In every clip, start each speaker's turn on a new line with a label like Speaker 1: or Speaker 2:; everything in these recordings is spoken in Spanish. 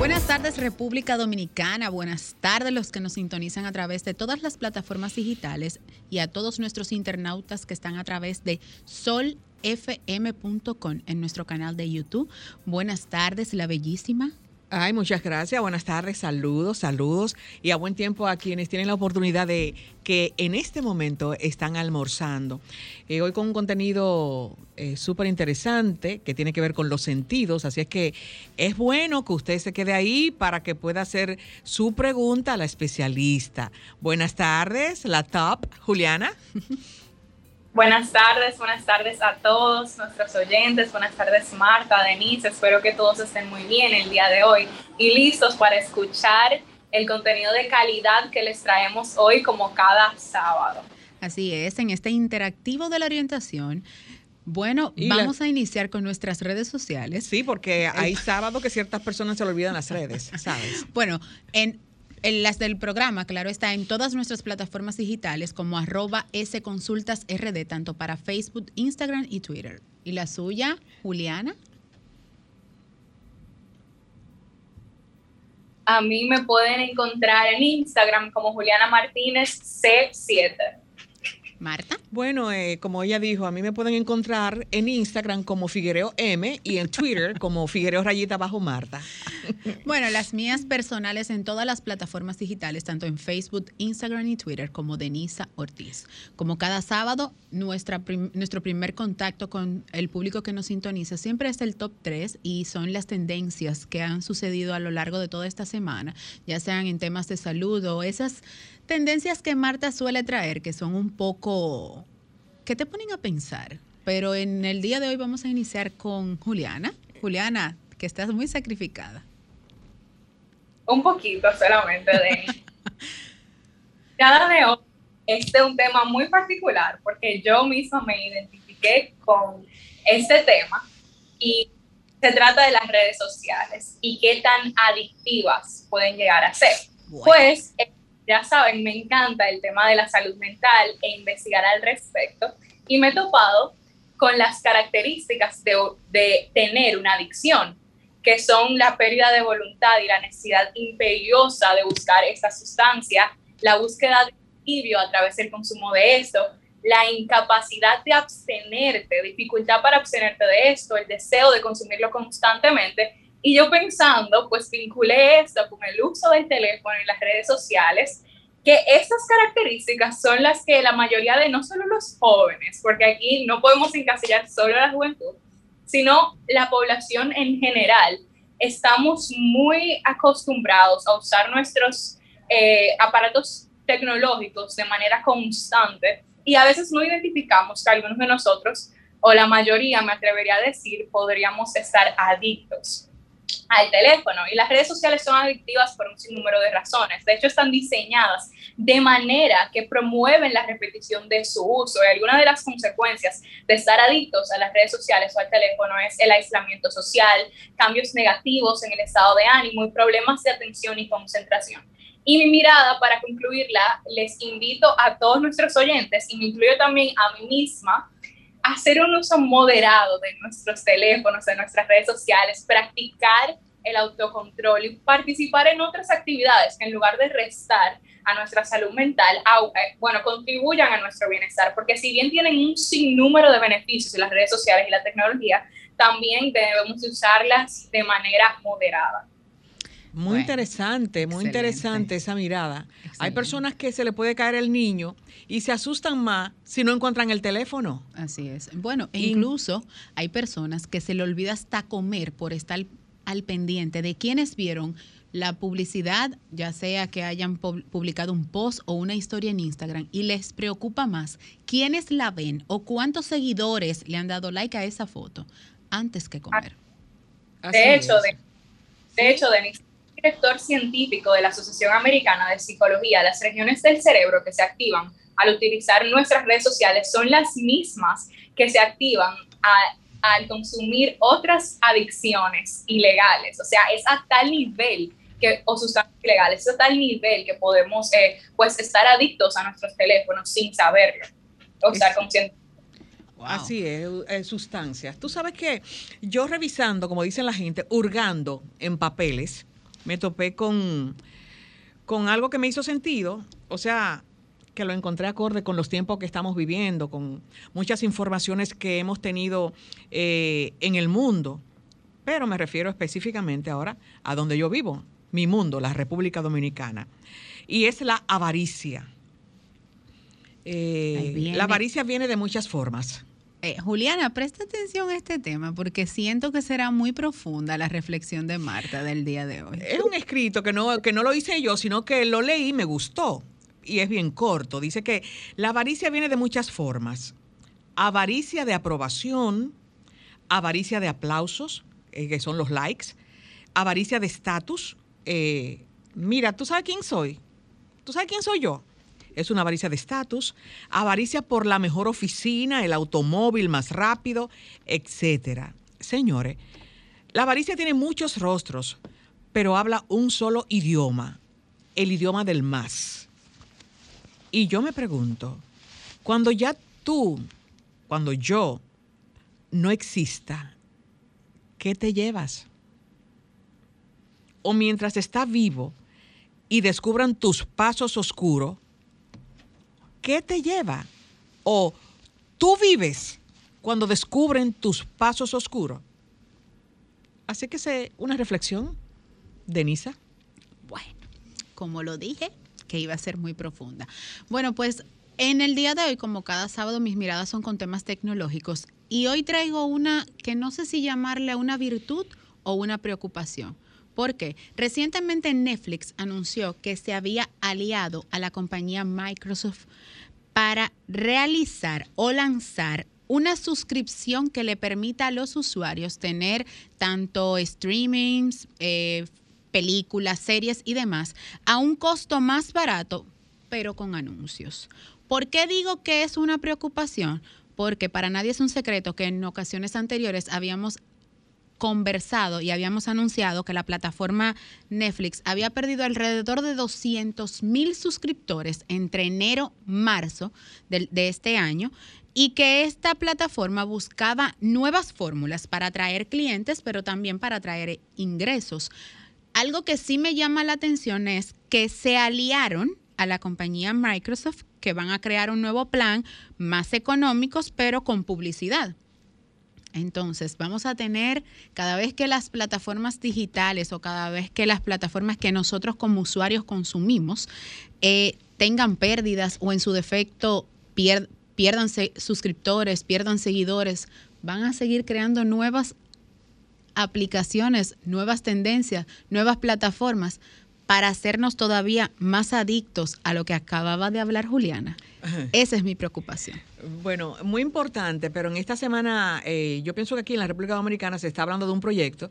Speaker 1: Buenas tardes República Dominicana, buenas tardes los que nos sintonizan a través de todas las plataformas digitales y a todos nuestros internautas que están a través de solfm.com en nuestro canal de YouTube. Buenas tardes, la bellísima.
Speaker 2: Ay, muchas gracias. Buenas tardes, saludos, saludos y a buen tiempo a quienes tienen la oportunidad de que en este momento están almorzando. Eh, hoy con un contenido eh, súper interesante que tiene que ver con los sentidos, así es que es bueno que usted se quede ahí para que pueda hacer su pregunta a la especialista. Buenas tardes, la top, Juliana.
Speaker 3: Buenas tardes, buenas tardes a todos nuestros oyentes. Buenas tardes, Marta, Denise. Espero que todos estén muy bien el día de hoy y listos para escuchar el contenido de calidad que les traemos hoy como cada sábado.
Speaker 1: Así es, en este interactivo de la orientación. Bueno, vamos a iniciar con nuestras redes sociales.
Speaker 2: Sí, porque hay sábado que ciertas personas se olvidan las redes, ¿sabes?
Speaker 1: bueno, en en las del programa, claro, está en todas nuestras plataformas digitales como arroba sconsultasrd, tanto para Facebook, Instagram y Twitter. ¿Y la suya, Juliana?
Speaker 3: A mí me pueden encontrar en Instagram como Juliana Martínez C7.
Speaker 1: Marta.
Speaker 2: Bueno, eh, como ella dijo, a mí me pueden encontrar en Instagram como Figuereo M y en Twitter como Figuereo Rayita Bajo Marta.
Speaker 1: Bueno, las mías personales en todas las plataformas digitales, tanto en Facebook, Instagram y Twitter, como Denisa Ortiz. Como cada sábado, nuestra nuestro primer contacto con el público que nos sintoniza siempre es el top 3 y son las tendencias que han sucedido a lo largo de toda esta semana, ya sean en temas de salud o esas tendencias que Marta suele traer, que son un poco, que te ponen a pensar. Pero en el día de hoy vamos a iniciar con Juliana. Juliana, que estás muy sacrificada.
Speaker 3: Un poquito solamente de... Cada de hoy, este es un tema muy particular porque yo misma me identifiqué con este tema y se trata de las redes sociales y qué tan adictivas pueden llegar a ser. Pues ya saben, me encanta el tema de la salud mental e investigar al respecto. Y me he topado con las características de, tener una adicción, que son la pérdida de voluntad y la necesidad imperiosa de buscar esta sustancia, la búsqueda de alivio a través del consumo de esto, la incapacidad de abstenerte, dificultad para abstenerte de esto, el deseo de consumirlo constantemente y yo pensando, pues vinculé esto con el uso del teléfono y las redes sociales, que estas características son las que la mayoría de no solo los jóvenes, porque aquí no podemos encasillar solo a la juventud, sino la población en general, estamos muy acostumbrados a usar nuestros eh, aparatos tecnológicos de manera constante y a veces no identificamos que algunos de nosotros, o la mayoría me atrevería a decir, podríamos estar adictos al teléfono. Y las redes sociales son adictivas por un sinnúmero de razones. De hecho, están diseñadas de manera que promueven la repetición de su uso. Y alguna de las consecuencias de estar adictos a las redes sociales o al teléfono es el aislamiento social, cambios negativos en el estado de ánimo y problemas de atención y concentración. Y mi mirada, para concluirla, les invito a todos nuestros oyentes, y me incluyo también a mí misma, hacer un uso moderado de nuestros teléfonos, de nuestras redes sociales, practicar el autocontrol y participar en otras actividades que en lugar de restar a nuestra salud mental, eh, bueno, contribuyan a nuestro bienestar, porque si bien tienen un sinnúmero de beneficios en las redes sociales y la tecnología, también debemos usarlas de manera moderada.
Speaker 2: Muy interesante, muy interesante esa mirada. Hay personas que se le puede caer el niño y se asustan más si no encuentran el teléfono.
Speaker 1: Así es. Bueno, e incluso hay personas que se le olvida hasta comer por estar al pendiente de quienes vieron la publicidad, ya sea que hayan publicado un post o una historia en Instagram, y les preocupa más quiénes la ven o cuántos seguidores le han dado like a esa foto antes que comer.
Speaker 3: de hecho, de, de hecho, Denis, director científico de la Asociación Americana de Psicología, las regiones del cerebro que se activan al utilizar nuestras redes sociales son las mismas que se activan al consumir otras adicciones ilegales. O sea, es a tal nivel que, o sustancias ilegales, es a tal nivel que podemos eh, pues estar adictos a nuestros teléfonos sin saberlo. O sea, consciente.
Speaker 2: Así es, sustancias. Tú sabes que yo revisando, como dicen la gente, hurgando en papeles, me topé con, con algo que me hizo sentido. O sea, que lo encontré acorde con los tiempos que estamos viviendo, con muchas informaciones que hemos tenido eh, en el mundo. Pero me refiero específicamente ahora a donde yo vivo, mi mundo, la República Dominicana. Y es la avaricia. Eh, la avaricia viene de muchas formas.
Speaker 1: Eh, Juliana, presta atención a este tema porque siento que será muy profunda la reflexión de Marta del día de hoy.
Speaker 2: Es un escrito que no, que no lo hice yo, sino que lo leí y me gustó. Y es bien corto. Dice que la avaricia viene de muchas formas. Avaricia de aprobación, avaricia de aplausos, eh, que son los likes, avaricia de estatus. Eh, mira, ¿tú sabes quién soy? ¿Tú sabes quién soy yo? Es una avaricia de estatus, avaricia por la mejor oficina, el automóvil más rápido, etcétera. Señores, la avaricia tiene muchos rostros, pero habla un solo idioma, el idioma del más. Y yo me pregunto, cuando ya tú, cuando yo no exista, ¿qué te llevas? O mientras está vivo y descubran tus pasos oscuros, ¿qué te lleva? O tú vives cuando descubren tus pasos oscuros. Así que sé una reflexión, Denisa.
Speaker 1: Bueno, como lo dije, que iba a ser muy profunda. Bueno, pues en el día de hoy, como cada sábado, mis miradas son con temas tecnológicos y hoy traigo una que no sé si llamarle una virtud o una preocupación. Porque recientemente Netflix anunció que se había aliado a la compañía Microsoft para realizar o lanzar una suscripción que le permita a los usuarios tener tanto streamings, eh, películas, series y demás a un costo más barato, pero con anuncios. ¿Por qué digo que es una preocupación? Porque para nadie es un secreto que en ocasiones anteriores habíamos conversado y habíamos anunciado que la plataforma Netflix había perdido alrededor de 200 mil suscriptores entre enero y marzo de, este año y que esta plataforma buscaba nuevas fórmulas para atraer clientes, pero también para atraer ingresos. Algo que sí me llama la atención es que se aliaron a la compañía Microsoft que van a crear un nuevo plan más económicos, pero con publicidad. Entonces, vamos a tener cada vez que las plataformas digitales o cada vez que las plataformas que nosotros como usuarios consumimos eh, tengan pérdidas o en su defecto pierdan suscriptores, pierdan seguidores, van a seguir creando nuevas aplicaciones, nuevas tendencias, nuevas plataformas para hacernos todavía más adictos a lo que acababa de hablar Juliana. Esa es mi preocupación.
Speaker 2: Bueno, muy importante, pero en esta semana eh, yo pienso que aquí en la República Dominicana se está hablando de un proyecto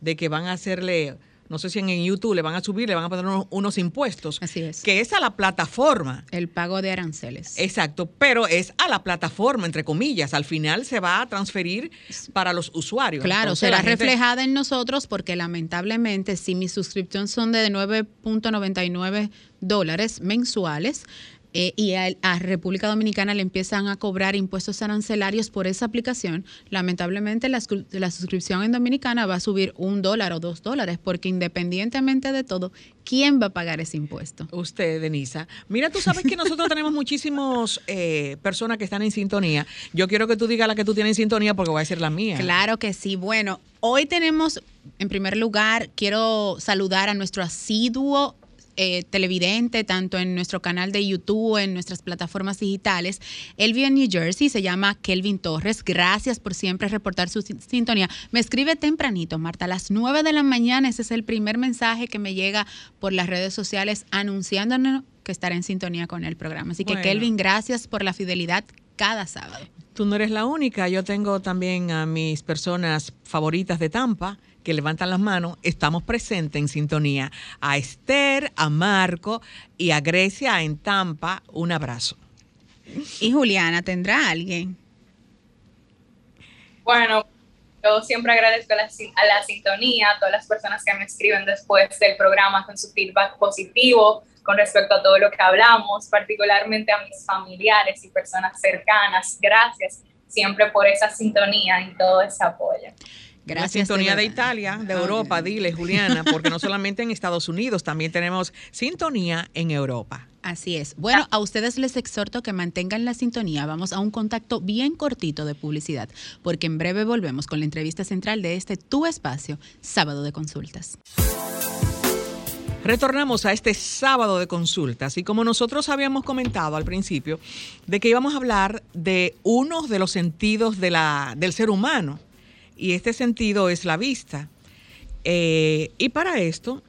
Speaker 2: de que van a hacerle no sé si en YouTube le van a subir, le van a poner unos, impuestos.
Speaker 1: Así es.
Speaker 2: Que es a la plataforma.
Speaker 1: El pago de aranceles.
Speaker 2: Exacto, pero es a la plataforma, entre comillas. Al final se va a transferir para los usuarios.
Speaker 1: Claro, será reflejada en nosotros porque lamentablemente si mi suscripción son de 9.99 dólares mensuales, eh, y a, República Dominicana le empiezan a cobrar impuestos arancelarios por esa aplicación, lamentablemente la, suscripción en Dominicana va a subir un dólar o dos dólares, porque independientemente de todo, ¿quién va a pagar ese impuesto?
Speaker 2: Usted, Denisa. Mira, tú sabes que nosotros tenemos muchísimas eh, personas que están en sintonía. Yo quiero que tú digas la que tú tienes en sintonía porque voy a ser la mía.
Speaker 1: Claro que sí. Bueno, hoy tenemos, en primer lugar, quiero saludar a nuestro asiduo eh, televidente, tanto en nuestro canal de YouTube, en nuestras plataformas digitales. Él vive en New Jersey, se llama Kelvin Torres. Gracias por siempre reportar su sintonía. Me escribe tempranito, Marta, a las 9 de la mañana. Ese es el primer mensaje que me llega por las redes sociales anunciándonos que estará en sintonía con el programa. Así que Kelvin, gracias por la fidelidad cada sábado.
Speaker 2: Tú no eres la única. Yo tengo también a mis personas favoritas de Tampa que levantan las manos. Estamos presentes en sintonía. A Esther, a Marco y a Grecia en Tampa. Un abrazo.
Speaker 1: ¿Y Juliana tendrá alguien?
Speaker 3: Bueno, yo siempre agradezco a la, a la, sintonía, a todas las personas que me escriben después del programa con su feedback positivo con respecto a todo lo que hablamos, particularmente a mis familiares y personas cercanas. Gracias siempre por esa sintonía y todo ese apoyo.
Speaker 2: Gracias. La sintonía de, Italia, de Europa, dile Juliana, porque no solamente en Estados Unidos, también tenemos sintonía en Europa.
Speaker 1: Así es. Bueno, a ustedes les exhorto que mantengan la sintonía. Vamos a un contacto bien cortito de publicidad, porque en breve volvemos con la entrevista central de este Tu Espacio, Sábado de Consultas.
Speaker 2: Retornamos a este sábado de consultas y como nosotros habíamos comentado al principio, de que íbamos a hablar de uno de los sentidos de la, del ser humano y este sentido es la vista. Eh, y para esto,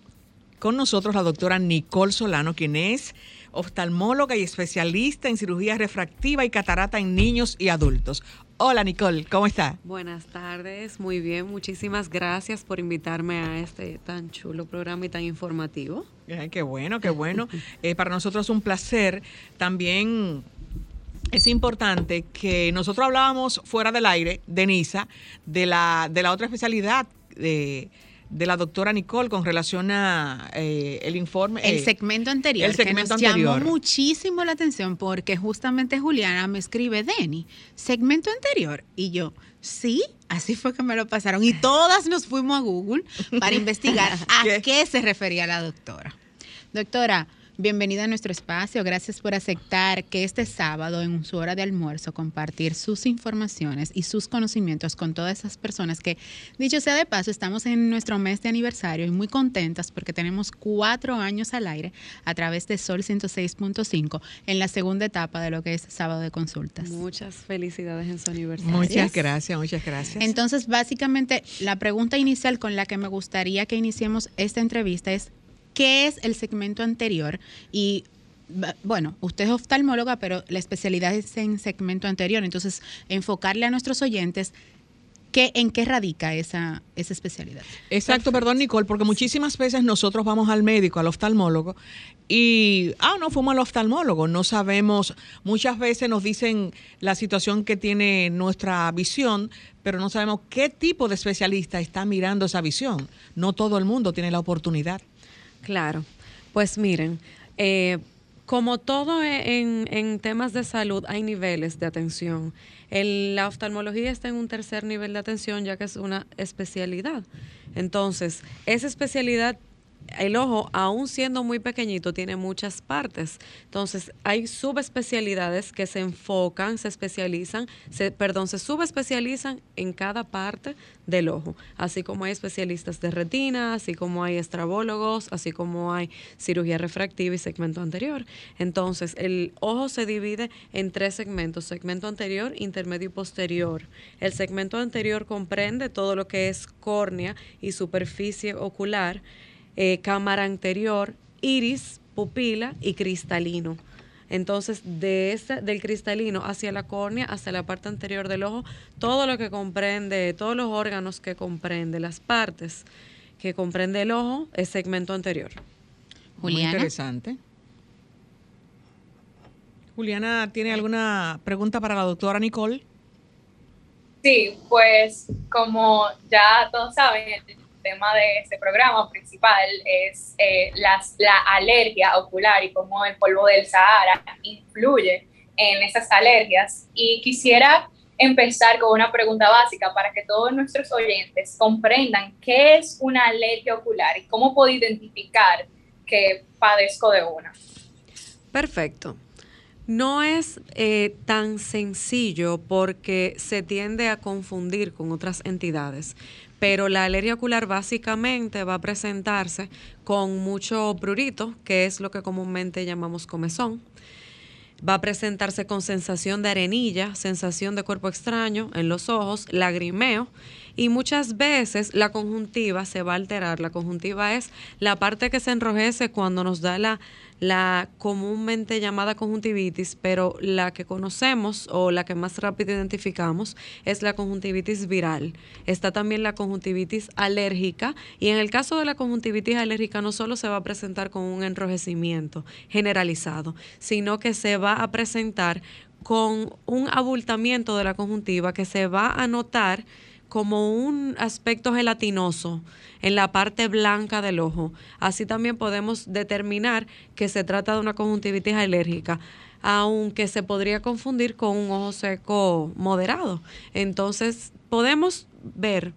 Speaker 2: con nosotros la doctora Nicole Solano, quien es oftalmóloga y especialista en cirugía refractiva y catarata en niños y adultos. Hola Nicole, ¿cómo está?
Speaker 4: Buenas tardes, muy bien, muchísimas gracias por invitarme a este tan chulo programa y tan informativo.
Speaker 2: qué bueno, qué bueno. Eh, para nosotros es un placer. También es importante que nosotros hablábamos fuera del aire, de NISA, de la, de la otra especialidad de de la doctora Nicole con relación a eh, el informe.
Speaker 1: El eh, segmento anterior. El segmento que nos llamó muchísimo la atención porque justamente Juliana me escribe, Denny, segmento anterior. Y yo, sí, así fue que me lo pasaron. Y todas nos fuimos a Google para investigar a qué se refería la doctora. Doctora, Bienvenida a nuestro espacio. Gracias por aceptar que este sábado, en su hora de almuerzo, compartir sus informaciones y sus conocimientos con todas esas personas que, dicho sea de paso, estamos en nuestro mes de aniversario y muy contentas porque tenemos cuatro años al aire a través de Sol 106.5 en la segunda etapa de lo que es sábado de consultas.
Speaker 4: Muchas felicidades en su aniversario.
Speaker 2: Muchas gracias, muchas gracias.
Speaker 1: Entonces, básicamente, la pregunta inicial con la que me gustaría que iniciemos esta entrevista es qué es el segmento anterior y bueno, usted es oftalmóloga, pero la especialidad es en segmento anterior, entonces enfocarle a nuestros oyentes ¿Qué, ¿En qué radica esa, esa especialidad?
Speaker 2: Exacto, perdón Nicole, porque muchísimas veces nosotros vamos al médico, al oftalmólogo, y, ah, no, fuimos al oftalmólogo, no sabemos, muchas veces nos dicen la situación que tiene nuestra visión, pero no sabemos qué tipo de especialista está mirando esa visión. No todo el mundo tiene la oportunidad.
Speaker 4: Claro, pues miren, eh, como todo e, en, temas de salud hay niveles de atención. la oftalmología está en un tercer nivel de atención ya que es una especialidad. Entonces, esa especialidad el ojo, aún siendo muy pequeñito, tiene muchas partes. Entonces, hay subespecialidades que se enfocan, se especializan, se, perdón, se subespecializan en cada parte del ojo. Así como hay especialistas de retina, así como hay estrabólogos, así como hay cirugía refractiva y segmento anterior. Entonces, el ojo se divide en tres segmentos, segmento anterior, intermedio y posterior. El segmento anterior comprende todo lo que es córnea y superficie ocular eh, cámara anterior, iris, pupila y cristalino. Entonces, de ese, del cristalino hacia la córnea, hacia la parte anterior del ojo, todo lo que comprende, todos los órganos que comprende, las partes que comprende el ojo, es segmento anterior.
Speaker 2: Muy interesante. Juliana, ¿tiene alguna pregunta para la doctora Nicole?
Speaker 3: Sí, pues como ya todos saben, tema de este programa principal es eh, las, la alergia ocular y cómo el polvo del Sahara influye en esas alergias. Y quisiera empezar con una pregunta básica para que todos nuestros oyentes comprendan qué es una alergia ocular y cómo puedo identificar que padezco de una.
Speaker 4: Perfecto. No es eh, tan sencillo porque se tiende a confundir con otras entidades pero la alergia ocular básicamente va a presentarse con mucho prurito, que es lo que comúnmente llamamos comezón. Va a presentarse con sensación de arenilla, sensación de cuerpo extraño en los ojos, lagrimeo y muchas veces la conjuntiva se va a alterar. La conjuntiva es la parte que se enrojece cuando nos da la, la comúnmente llamada conjuntivitis, pero la que conocemos o la que más rápido identificamos es la conjuntivitis viral. Está también la conjuntivitis alérgica y en el caso de la conjuntivitis alérgica no solo se va a presentar con un enrojecimiento generalizado, sino que se va a presentar con un abultamiento de la conjuntiva que se va a notar como un aspecto gelatinoso en la parte blanca del ojo. Así también podemos determinar que se trata de una conjuntivitis alérgica, aunque se podría confundir con un ojo seco moderado. Entonces, podemos ver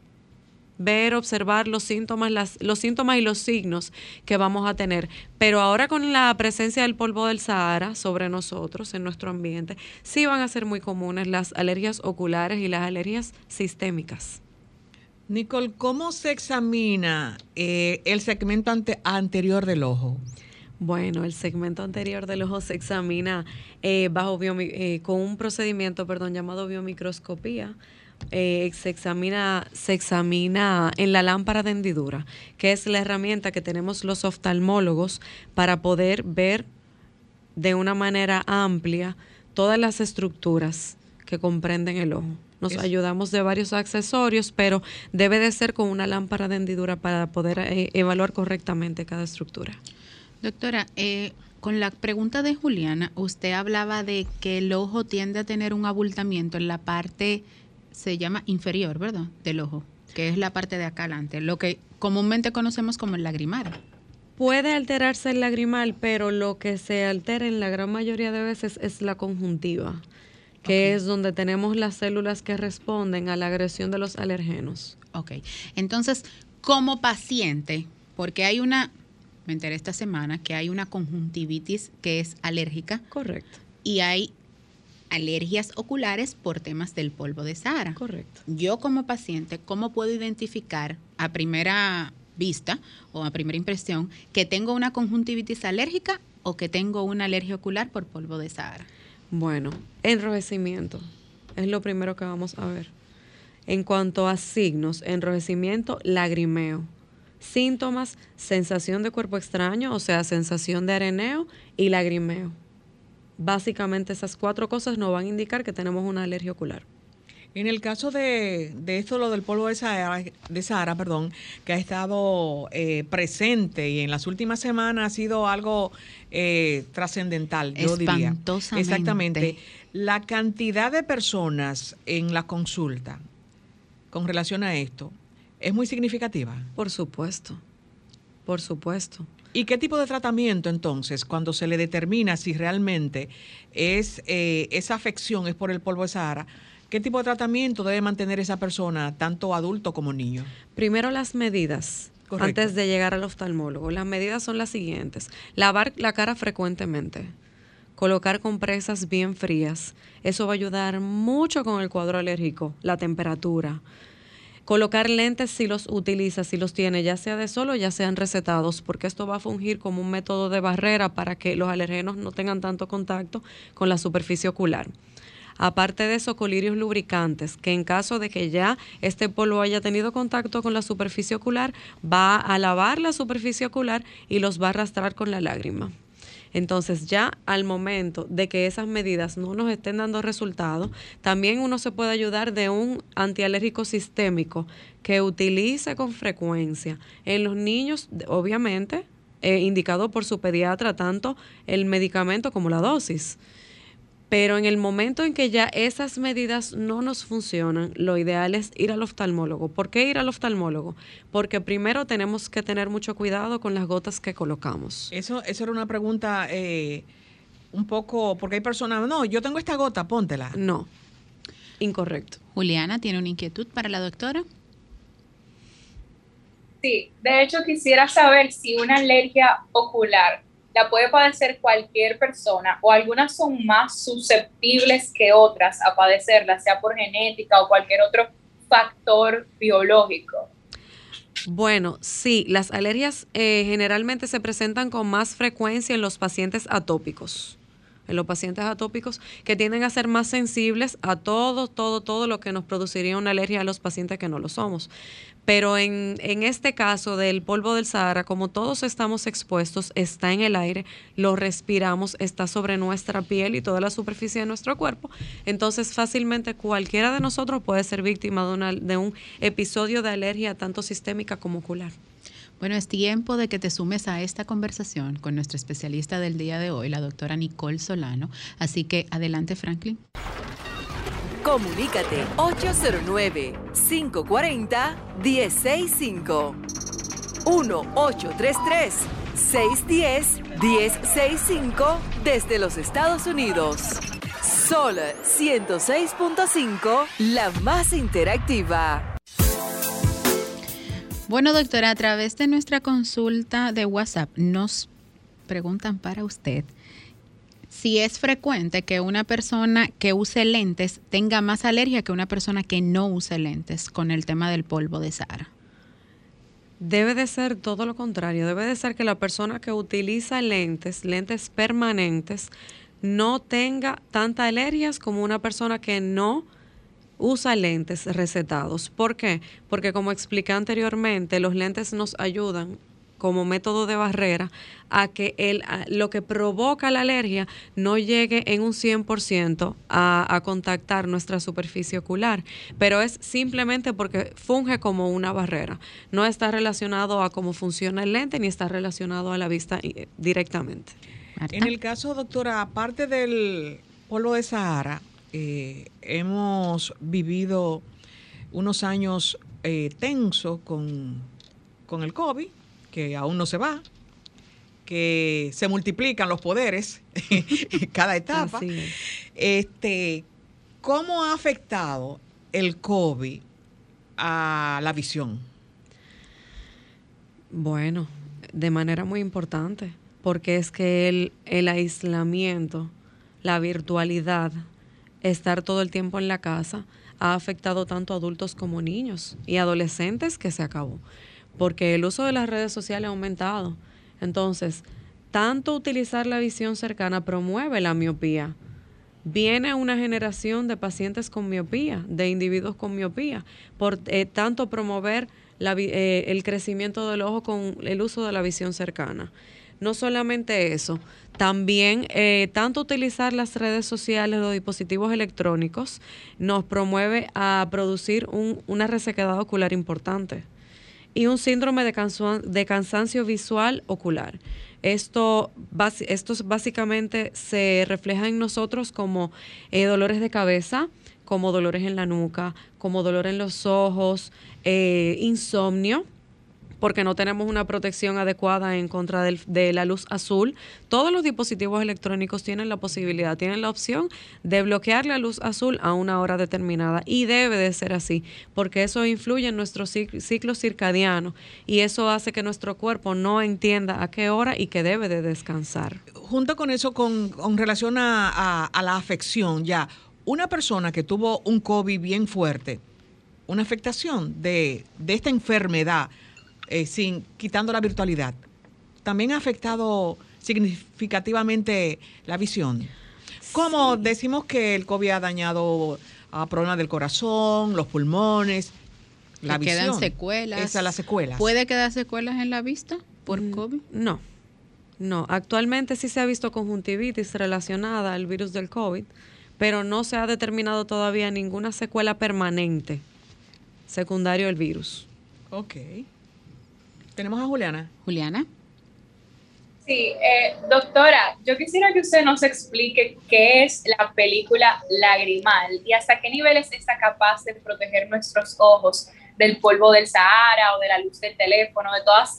Speaker 4: ver, observar los síntomas, las, los síntomas y los signos que vamos a tener. Pero ahora con la presencia del polvo del Sahara sobre nosotros, en nuestro ambiente, sí van a ser muy comunes las alergias oculares y las alergias sistémicas.
Speaker 2: Nicole, ¿cómo se examina eh, el segmento anterior del ojo?
Speaker 4: Bueno, el segmento anterior del ojo se examina eh, bajo eh, con un procedimiento, perdón, llamado biomicroscopía eh, se, examina, se examina en la lámpara de hendidura, que es la herramienta que tenemos los oftalmólogos para poder ver de una manera amplia todas las estructuras que comprenden el ojo. Nos ayudamos de varios accesorios, pero debe de ser con una lámpara de hendidura para poder eh, evaluar correctamente cada estructura.
Speaker 1: Doctora, eh, con la pregunta de Juliana, usted hablaba de que el ojo tiende a tener un abultamiento en la parte se llama inferior, ¿verdad? Del ojo, que es la parte de acá adelante, lo que comúnmente conocemos como el lagrimal.
Speaker 4: Puede alterarse el lagrimal, pero lo que se altera en la gran mayoría de veces es la conjuntiva, que es donde tenemos las células que responden a la agresión de los alergenos.
Speaker 1: Ok, entonces, como paciente, porque hay una, me enteré esta semana, que hay una conjuntivitis que es alérgica.
Speaker 4: Correcto.
Speaker 1: Y hay alergias oculares por temas del polvo de Sahara.
Speaker 4: Correcto.
Speaker 1: Yo como paciente, ¿cómo puedo identificar a primera vista o a primera impresión que tengo una conjuntivitis alérgica o que tengo una alergia ocular por polvo de Sahara?
Speaker 4: Bueno, enrojecimiento es lo primero que vamos a ver. En cuanto a signos, enrojecimiento, lagrimeo. Síntomas, sensación de cuerpo extraño, o sea, sensación de areneo y lagrimeo. Básicamente esas cuatro cosas nos van a indicar que tenemos una alergia ocular.
Speaker 2: En el caso de, esto, lo del polvo de Sahara, de Sahara perdón, que ha estado eh, presente y en las últimas semanas ha sido algo eh, trascendental, yo diría. Exactamente. La cantidad de personas en la consulta con relación a esto es muy significativa.
Speaker 4: Por supuesto, por supuesto.
Speaker 2: ¿Y qué tipo de tratamiento entonces, cuando se le determina si realmente es eh, esa afección es por el polvo de Sahara? ¿Qué tipo de tratamiento debe mantener esa persona, tanto adulto como niño?
Speaker 4: Primero las medidas. Antes de llegar al oftalmólogo. Las medidas son las siguientes. Lavar la cara frecuentemente. Colocar compresas bien frías. Eso va a ayudar mucho con el cuadro alérgico, la temperatura Colocar lentes si los utiliza, si los tiene, ya sea de solo, ya sean recetados, porque esto va a fungir como un método de barrera para que los alergenos no tengan tanto contacto con la superficie ocular. Aparte de eso, colirios lubricantes, que en caso de que ya este polvo haya tenido contacto con la superficie ocular, va a lavar la superficie ocular y los va a arrastrar con la lágrima. Entonces ya al momento de que esas medidas no nos estén dando resultados, también uno se puede ayudar de un antialérgico sistémico que utilice con frecuencia en los niños, obviamente, eh, indicado por su pediatra tanto el medicamento como la dosis. Pero en el momento en que ya esas medidas no nos funcionan, lo ideal es ir al oftalmólogo. ¿Por qué ir al oftalmólogo? Porque primero tenemos que tener mucho cuidado con las gotas que colocamos.
Speaker 2: Eso, eso era una pregunta eh, un poco, porque hay personas, no, yo tengo esta gota, póntela.
Speaker 4: No, incorrecto.
Speaker 1: Juliana, ¿tiene una inquietud para la doctora?
Speaker 3: Sí, de hecho quisiera saber si una alergia ocular la puede padecer cualquier persona o algunas son más susceptibles que otras a padecerla, sea por genética o cualquier otro factor biológico.
Speaker 4: Bueno, sí, las alergias eh, generalmente se presentan con más frecuencia en los pacientes atópicos. en los pacientes atópicos que tienden a ser más sensibles a todo, todo, todo lo que nos produciría una alergia a los pacientes que no lo somos. Pero en, en, este caso del polvo del Sahara, como todos estamos expuestos, está en el aire, lo respiramos, está sobre nuestra piel y toda la superficie de nuestro cuerpo, entonces fácilmente cualquiera de nosotros puede ser víctima de, de un episodio de alergia tanto sistémica como ocular.
Speaker 1: Bueno, es tiempo de que te sumes a esta conversación con nuestra especialista del día de hoy, la doctora Nicole Solano. Así que adelante, Franklin.
Speaker 5: Comunícate 809-540-1065. 1-833-610-1065 desde los Estados Unidos. Sol 106.5, la más interactiva.
Speaker 1: Bueno, doctora, a través de nuestra consulta de WhatsApp nos preguntan para usted si es frecuente que una persona que use lentes tenga más alergia que una persona que no use lentes con el tema del polvo de Sahara.
Speaker 4: Debe de ser todo lo contrario, debe de ser que la persona que utiliza lentes, lentes permanentes, no tenga tantas alergias como una persona que no usa lentes recetados. ¿Por qué? Porque como expliqué anteriormente, los lentes nos ayudan como método de barrera a que el, lo que provoca la alergia no llegue en un 100% a, a contactar nuestra superficie ocular, pero es simplemente porque funge como una barrera. No está relacionado a cómo funciona el lente ni está relacionado a la vista eh, directamente.
Speaker 2: En el caso, doctora, aparte del polvo de Sahara, eh, hemos vivido unos años eh, tensos con, con, el COVID, que aún no se va, que se multiplican los poderes en cada etapa. Este, ¿Cómo ha afectado el COVID a la visión?
Speaker 4: Bueno, de manera muy importante, porque es que el, el aislamiento, la virtualidad, estar todo el tiempo en la casa ha afectado tanto a adultos como niños y adolescentes que se acabó, porque el uso de las redes sociales ha aumentado. Entonces, tanto utilizar la visión cercana promueve la miopía. Viene una generación de pacientes con miopía, de individuos con miopía, por eh, tanto promover eh, el crecimiento del ojo con el uso de la visión cercana. No solamente eso, también eh, tanto utilizar las redes sociales, los dispositivos electrónicos, nos promueve a producir un, una resequedad ocular importante y un síndrome de, de cansancio visual ocular. Esto, esto básicamente se refleja en nosotros como eh, dolores de cabeza, como dolores en la nuca, como dolor en los ojos, eh, insomnio porque no tenemos una protección adecuada en contra de la luz azul. Todos los dispositivos electrónicos tienen la posibilidad, tienen la opción de bloquear la luz azul a una hora determinada y debe de ser así, porque eso influye en nuestro ciclo circadiano y eso hace que nuestro cuerpo no entienda a qué hora y que debe de descansar.
Speaker 2: Junto con eso, con, relación a, la afección, ya, una persona que tuvo un COVID bien fuerte, una afectación de, de esta enfermedad, eh, sin quitando la virtualidad, también ha afectado significativamente la visión. ¿Cómo decimos que el COVID ha dañado a problemas del corazón, los pulmones, la visión?
Speaker 1: Quedan secuelas.
Speaker 2: Esas las secuelas.
Speaker 1: ¿Puede quedar secuelas en la vista por mm, COVID?
Speaker 4: No. No, actualmente sí se ha visto conjuntivitis relacionada al virus del COVID, pero no se ha determinado todavía ninguna secuela permanente secundario al virus.
Speaker 2: Ok. Tenemos a Juliana.
Speaker 1: Juliana.
Speaker 3: Sí, eh, doctora, yo quisiera que usted nos explique qué es la película lagrimal y hasta qué niveles está capaz de proteger nuestros ojos del polvo del Sahara o de la luz del teléfono, de todos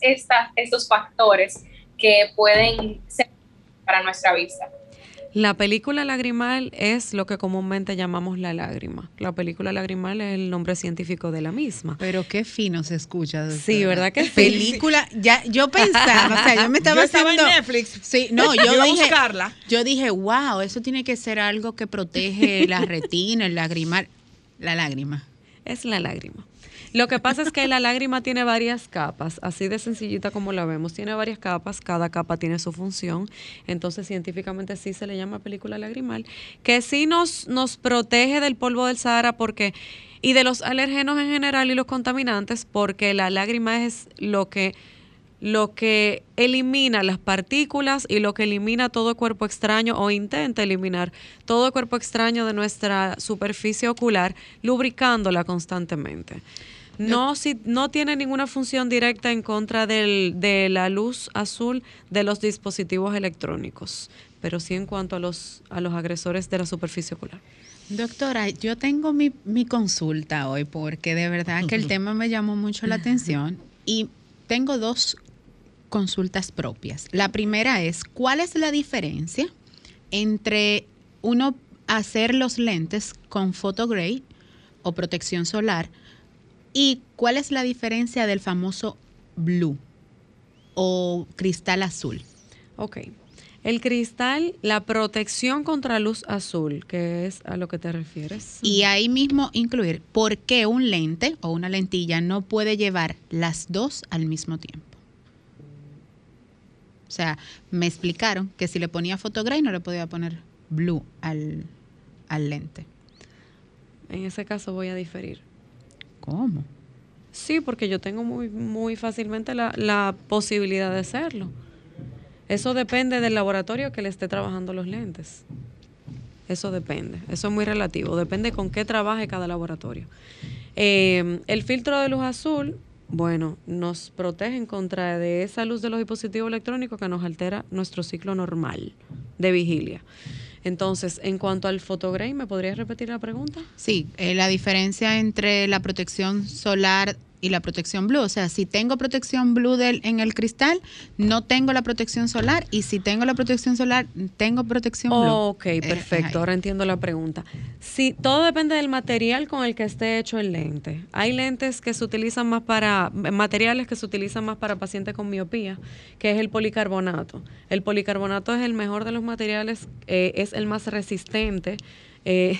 Speaker 3: estos factores que pueden ser para nuestra vista.
Speaker 4: La película lagrimal es lo que comúnmente llamamos la lágrima. La película lagrimal es el nombre científico de la misma.
Speaker 1: Pero qué fino se escucha.
Speaker 4: Sí, ¿verdad que sí?
Speaker 1: Película, ya yo pensaba, o sea, yo me estaba
Speaker 2: yo estaba en Netflix.
Speaker 1: Sí, no, yo, dije, buscarla. Yo dije, "Wow, eso tiene que ser algo que protege la retina, el lagrimal, la lágrima."
Speaker 4: Es la lágrima. Lo que pasa es que la lágrima tiene varias capas, así de sencillita como la vemos. Tiene varias capas, cada capa tiene su función. Entonces, científicamente sí se le llama película lagrimal, que sí nos, nos protege del polvo del Sahara porque y de los alérgenos en general y los contaminantes, porque la lágrima es lo que lo que elimina las partículas y lo que elimina todo cuerpo extraño o intenta eliminar todo cuerpo extraño de nuestra superficie ocular, lubricándola constantemente. No, si, no tiene ninguna función directa en contra del, de la luz azul de los dispositivos electrónicos, pero sí en cuanto a los, a los agresores de la superficie ocular.
Speaker 1: Doctora, yo tengo mi, mi consulta hoy porque de verdad que el tema me llamó mucho la atención y tengo dos consultas propias. La primera es, ¿cuál es la diferencia entre uno hacer los lentes con photogray o protección solar y cuál es la diferencia del famoso blue o cristal azul?
Speaker 4: Ok. El cristal, la protección contra luz azul, que es a lo que te refieres.
Speaker 1: Y ahí mismo incluir por qué un lente o una lentilla no puede llevar las dos al mismo tiempo. O sea, me explicaron que si le ponía photogray no le podía poner blue al, al lente.
Speaker 4: En ese caso voy a diferir.
Speaker 1: ¿Cómo?
Speaker 4: Sí, porque yo tengo muy, muy fácilmente la, la posibilidad de hacerlo. Eso depende del laboratorio que le esté trabajando los lentes. Eso depende. Eso es muy relativo. Depende con qué trabaje cada laboratorio. Eh, el filtro de luz azul, bueno, nos protege en contra de esa luz de los dispositivos electrónicos que nos altera nuestro ciclo normal de vigilia. Entonós, en cuanto al photogray, ¿me podrías repetir la pregunta?
Speaker 1: Sí, eh, la diferencia entre la protección solar y la protección blue. O sea, si tengo protección blue del, en el cristal, no tengo la protección solar. Y si tengo la protección solar, tengo protección blue.
Speaker 4: Ok, perfecto. Ahora entiendo la pregunta. Si todo depende del material con el que esté hecho el lente. Hay lentes que se utilizan más para, materiales que se utilizan más para pacientes con miopía, que es el policarbonato. El policarbonato es el mejor de los materiales, eh, es el más resistente. Eh,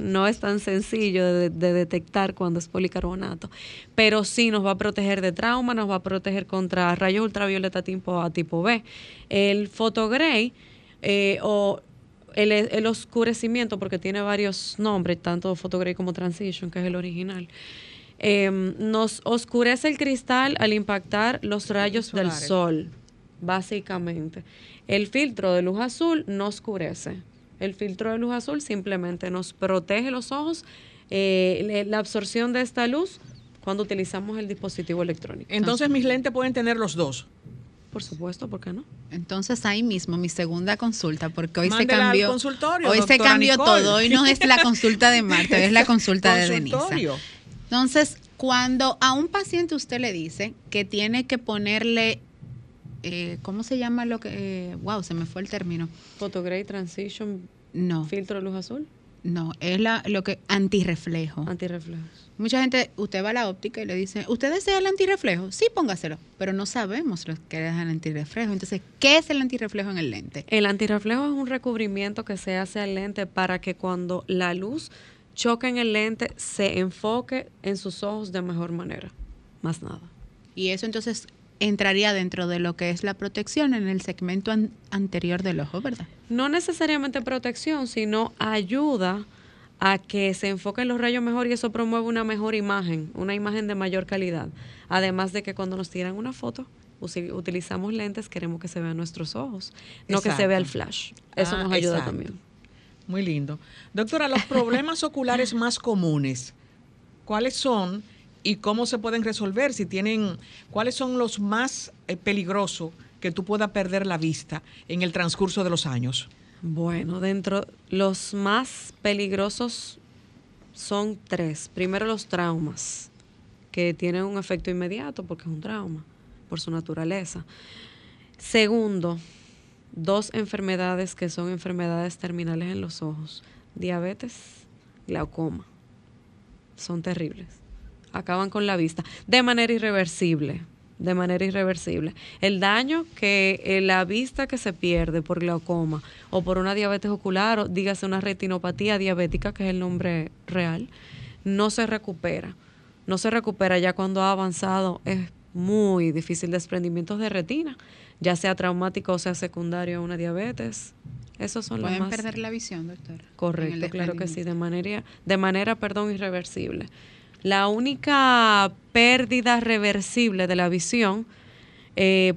Speaker 4: no es tan sencillo de, detectar cuando es policarbonato, pero sí nos va a proteger de trauma, nos va a proteger contra rayos ultravioleta tipo A, tipo B. El photogray eh, o el, oscurecimiento, porque tiene varios nombres, tanto photogray como transition, que es el original. Em, nos oscurece el cristal al impactar los rayos del sol, básicamente. El filtro de luz azul no oscurece. El filtro de luz azul simplemente nos protege los ojos, eh, la absorción de esta luz cuando utilizamos el dispositivo electrónico.
Speaker 2: Entonces mis lentes pueden tener los dos.
Speaker 4: Por supuesto, ¿por qué no?
Speaker 1: Entonces ahí mismo mi segunda consulta, porque hoy se cambió.
Speaker 2: consultorio,
Speaker 1: hoy se cambió todo. Hoy no es la consulta de Marta, hoy es la consulta de Denise. Entonces, cuando a un paciente usted le dice que tiene que ponerle eh, ¿cómo se llama lo que? wow, se me fue el término.
Speaker 4: Photogray Transition.
Speaker 1: No.
Speaker 4: ¿Filtro de luz azul?
Speaker 1: No, es la, lo que antirreflejo.
Speaker 4: Antirreflejo.
Speaker 1: Mucha gente, usted va a la óptica y le dice, ¿usted desea el antirreflejo? Sí, póngaselo, pero no sabemos lo que es el antirreflejo. Entonces, ¿qué es el antirreflejo en el lente?
Speaker 4: El antirreflejo es un recubrimiento que se hace al lente para que cuando la luz choque en el lente se enfoque en sus ojos de mejor manera. Más nada.
Speaker 1: Y eso entonces entraría dentro de lo que es la protección en el segmento anterior del ojo, ¿verdad?
Speaker 4: No necesariamente protección, sino ayuda a que se enfoquen los rayos mejor y eso promueve una mejor imagen, una imagen de mayor calidad. Además de que cuando nos tiran una foto, utilizamos lentes, queremos que se vean nuestros ojos, no que se vea el flash. Eso ah, nos ayuda también.
Speaker 2: Muy lindo. Doctora, los problemas oculares más comunes, ¿cuáles son? Y cómo se pueden resolver, si tienen, cuáles son los más eh, peligrosos que tú puedas perder la vista en el transcurso de los años.
Speaker 4: Bueno, dentro los más peligrosos son tres. Primero los traumas, que tienen un efecto inmediato porque es un trauma por su naturaleza. Segundo, dos enfermedades que son enfermedades terminales en los ojos, diabetes, glaucoma. Son terribles acaban con la vista de manera irreversible de manera irreversible. El daño que eh, la vista que se pierde por glaucoma o por una diabetes ocular, o dígase una retinopatía diabética, que es el nombre real, no se recupera. no se recupera ya cuando ha avanzado, es muy difícil desprendimientos de retina, ya sea traumático o sea secundario a una diabetes. Esos son los
Speaker 1: Pueden
Speaker 4: más
Speaker 1: perder la visión, doctora.
Speaker 4: correcto, claro que sí, de manera de manera, perdón, irreversible. La única pérdida reversible de la visión eh,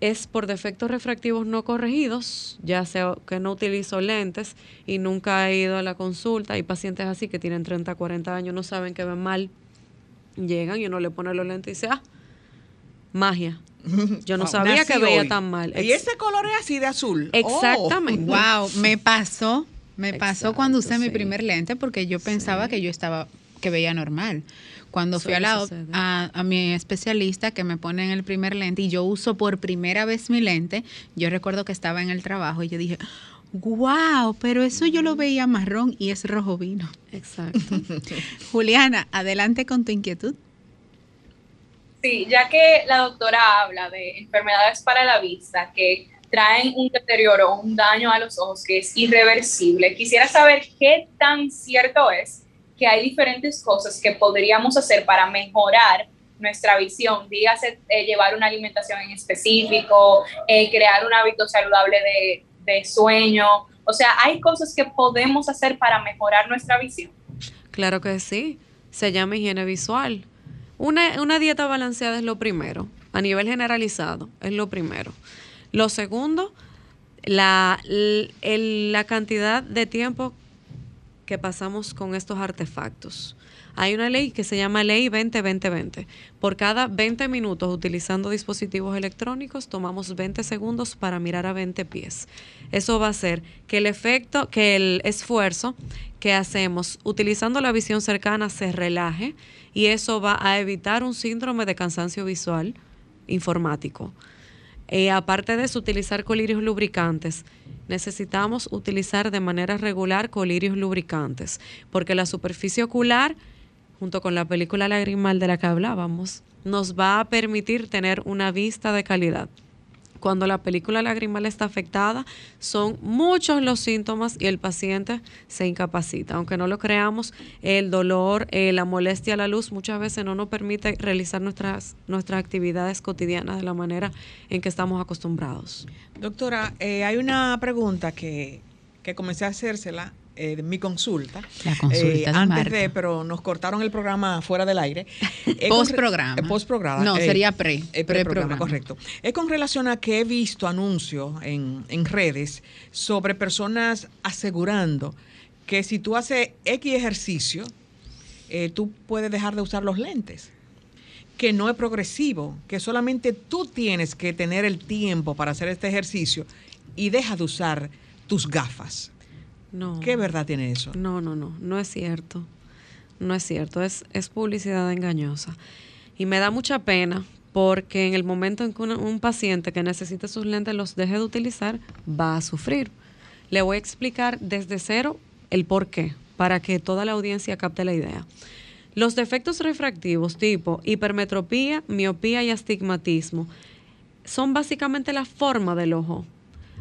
Speaker 4: es por defectos refractivos no corregidos, ya sea que no utilizo lentes y nunca he ido a la consulta. Hay pacientes así que tienen 30, 40 años, no saben que ven mal, llegan y uno le pone los lentes y dice, ah, magia. Yo no
Speaker 2: Wow,
Speaker 4: sabía que veía
Speaker 2: hoy.
Speaker 4: tan mal.
Speaker 2: Y ese color es así de azul. Oh.
Speaker 4: Exactamente.
Speaker 1: Wow, me pasó, me pasó cuando usé mi primer lente porque yo pensaba que yo estaba, que veía normal. Cuando fui a, la, a, a mi especialista que me ponen el primer lente y yo uso por primera vez mi lente, yo recuerdo que estaba en el trabajo y yo dije, wow, pero eso yo lo veía marrón y es rojo vino.
Speaker 4: Exacto.
Speaker 1: Juliana, adelante con tu inquietud.
Speaker 3: Sí, ya que la doctora habla de enfermedades para la vista que traen un deterioro o un daño a los ojos que es irreversible, quisiera saber qué tan cierto es que hay diferentes cosas que podríamos hacer para mejorar nuestra visión, dígase eh, llevar una alimentación en específico, eh, crear un hábito saludable de, de sueño, o sea, hay cosas que podemos hacer para mejorar nuestra visión.
Speaker 4: Claro que sí. Se llama higiene visual. Una, una dieta balanceada es lo primero. A nivel generalizado, es lo primero. Lo segundo, la, la cantidad de tiempo que pasamos con estos artefactos. Hay una ley que se llama Ley 20-20-20. Por cada 20 minutos utilizando dispositivos electrónicos, tomamos 20 segundos para mirar a 20 pies. Eso va a hacer que el efecto, que el esfuerzo que hacemos utilizando la visión cercana se relaje y eso va a evitar un síndrome de cansancio visual informático. Eh, aparte de eso, utilizar colirios lubricantes. Necesitamos utilizar de manera regular colirios lubricantes, porque la superficie ocular, junto con la película lagrimal de la que hablábamos, nos va a permitir tener una vista de calidad. Cuando la película lagrimal está afectada, son muchos los síntomas y el paciente se incapacita. Aunque no lo creamos, el dolor, eh, la molestia a la luz muchas veces no nos permite realizar nuestras, nuestras actividades cotidianas de la manera en que estamos acostumbrados.
Speaker 2: Doctora, eh, hay una pregunta que, que comencé a hacérsela eh, mi consulta.
Speaker 1: La consulta
Speaker 2: eh,
Speaker 1: de
Speaker 2: antes
Speaker 1: Marta.
Speaker 2: de, pero nos cortaron el programa fuera del aire. Con re-
Speaker 1: Postprograma.
Speaker 2: eh, postprograma.
Speaker 1: No,
Speaker 2: eh,
Speaker 1: sería pre-
Speaker 2: preprograma,
Speaker 1: preprograma.
Speaker 2: correcto. Es con relación a que he visto anuncios en, en redes sobre personas asegurando que si tú haces X ejercicio, eh, tú puedes dejar de usar los lentes que no es progresivo, que solamente tú tienes que tener el tiempo para hacer este ejercicio y deja de usar tus gafas.
Speaker 4: No.
Speaker 2: ¿Qué verdad tiene eso?
Speaker 4: No, no, no, no es cierto. No es cierto, es, es publicidad engañosa. Y me da mucha pena porque en el momento en que una- un paciente que necesite sus lentes los deje de utilizar, va a sufrir. Le voy a explicar desde cero el por qué, para que toda la audiencia capte la idea. Los defectos refractivos tipo hipermetropía, miopía y astigmatismo son básicamente la forma del ojo.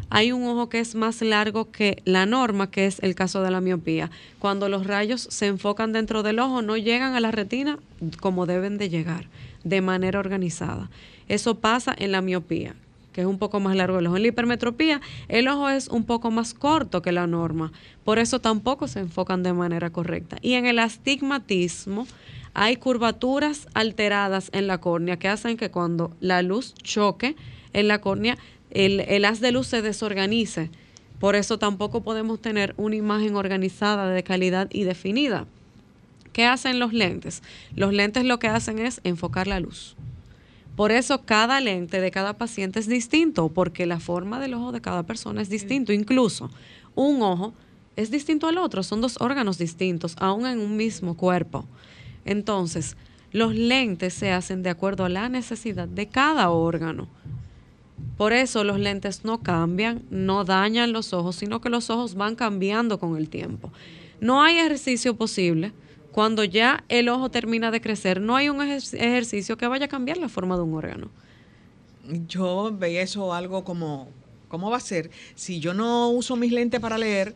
Speaker 4: Hay un ojo que es más largo que la norma, que es el caso de la miopía. Cuando los rayos se enfocan dentro del ojo, no llegan a la retina como deben de llegar, de manera organizada. Eso pasa en la miopía, que es un poco más largo el ojo. En la hipermetropía, el ojo es un poco más corto que la norma. Por eso tampoco se enfocan de manera correcta. Y en el astigmatismo, hay curvaturas alteradas en la córnea que hacen que cuando la luz choque en la córnea, el, el haz de luz se desorganice. Por eso tampoco podemos tener una imagen organizada de calidad y definida. ¿Qué hacen los lentes? Los lentes lo que hacen es enfocar la luz. Por eso cada lente de cada paciente es distinto, porque la forma del ojo de cada persona es distinto. Incluso un ojo es distinto al otro, son dos órganos distintos, aún en un mismo cuerpo. Entonces, los lentes se hacen de acuerdo a la necesidad de cada órgano. Por eso los lentes no cambian, no dañan los ojos, sino que los ojos van cambiando con el tiempo. No hay ejercicio posible cuando ya el ojo termina de crecer. No hay un ejer- ejercicio que vaya a cambiar la forma de un órgano.
Speaker 2: Yo veía eso algo como, ¿cómo va a ser? Si yo no uso mis lentes para leer,